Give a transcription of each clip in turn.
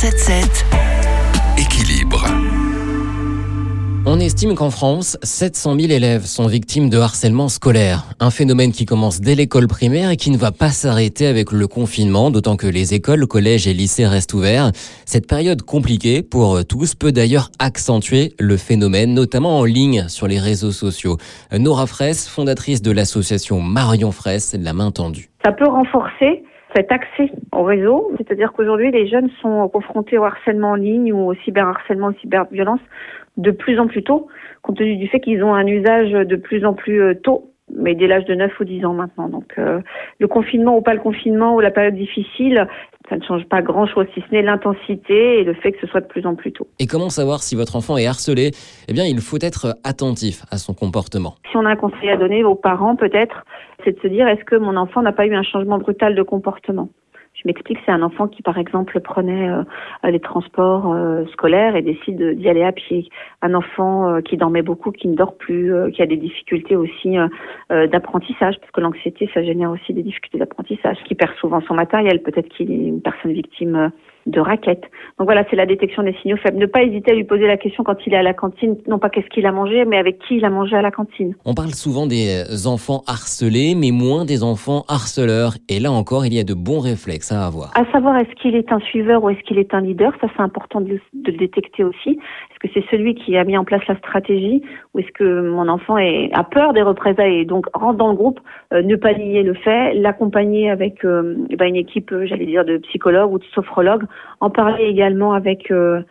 177 Équilibre. On estime qu'en France, 700 000 élèves sont victimes de harcèlement scolaire. Un phénomène qui commence dès l'école primaire et qui ne va pas s'arrêter avec le confinement, d'autant que les écoles, collèges et lycées restent ouverts. Cette période compliquée pour tous peut d'ailleurs accentuer le phénomène, notamment en ligne sur les réseaux sociaux. Nora Fraisse, fondatrice de l'association Marion Fraisse, la main tendue. Ça peut renforcer cet accès au réseau, c'est-à-dire qu'aujourd'hui les jeunes sont confrontés au harcèlement en ligne ou au cyberharcèlement, au cyberviolence de plus en plus tôt, compte tenu du fait qu'ils ont un usage de plus en plus euh, tôt, mais dès l'âge de 9 ou 10 ans maintenant. Donc euh, le confinement ou pas le confinement ou la période difficile, ça ne change pas grand-chose, si ce n'est l'intensité et le fait que ce soit de plus en plus tôt. Et comment savoir si votre enfant est harcelé? Eh bien, il faut être attentif à son comportement. Si on a un conseil à donner aux parents, peut-être, c'est de se dire est-ce que mon enfant n'a pas eu un changement brutal de comportement? Je m'explique, c'est un enfant qui, par exemple, prenait euh, les transports euh, scolaires et décide d'y aller à pied. Un enfant euh, qui dormait beaucoup, qui ne dort plus, qui a des difficultés aussi d'apprentissage, parce que l'anxiété, ça génère aussi des difficultés d'apprentissage, qui perd souvent son matériel. Peut-être qu'il est une personne victime de raquettes. Donc voilà, c'est la détection des signaux faibles. Ne pas hésiter à lui poser la question quand il est à la cantine, non pas qu'est-ce qu'il a mangé, mais avec qui il a mangé à la cantine. On parle souvent des enfants harcelés, mais moins des enfants harceleurs. Et là encore, il y a de bons réflexes à avoir. À savoir, est-ce qu'il est un suiveur ou est-ce qu'il est un leader? Ça, c'est important de, le détecter aussi. Est-ce que c'est celui qui a mis en place la stratégie ou est-ce que mon enfant est, a peur des représailles et donc rentre dans le groupe, euh, ne pas nier le fait, l'accompagner avec euh, eh ben, une équipe, euh, j'allais dire, de psychologues ou de sophrologues en parler également avec euh,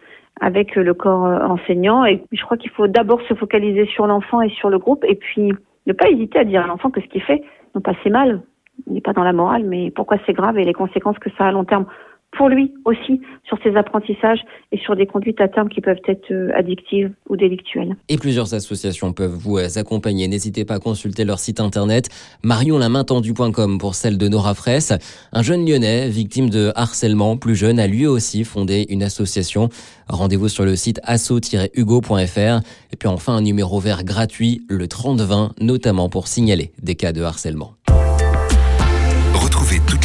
avec le corps euh, enseignant. Et je crois qu'il faut d'abord se focaliser sur l'enfant et sur le groupe, et puis ne pas hésiter à dire à l'enfant que ce qu'il fait, non pas c'est mal, il n'est pas dans la morale, mais pourquoi c'est grave et les conséquences que ça a à long terme pour lui aussi sur ses apprentissages et sur des conduites à terme qui peuvent être euh, addictives ou délictuelles. Et plusieurs associations peuvent vous accompagner. N'hésitez pas à consulter leur site internet marionlamaintendu.com pour celle de Nora Fraisse. Un jeune lyonnais victime de harcèlement, plus jeune, a lui aussi fondé une association. Rendez-vous sur le site asso-hugo.fr. Et puis enfin un numéro vert gratuit, le 3020, notamment pour signaler des cas de harcèlement. Retrouvez toutes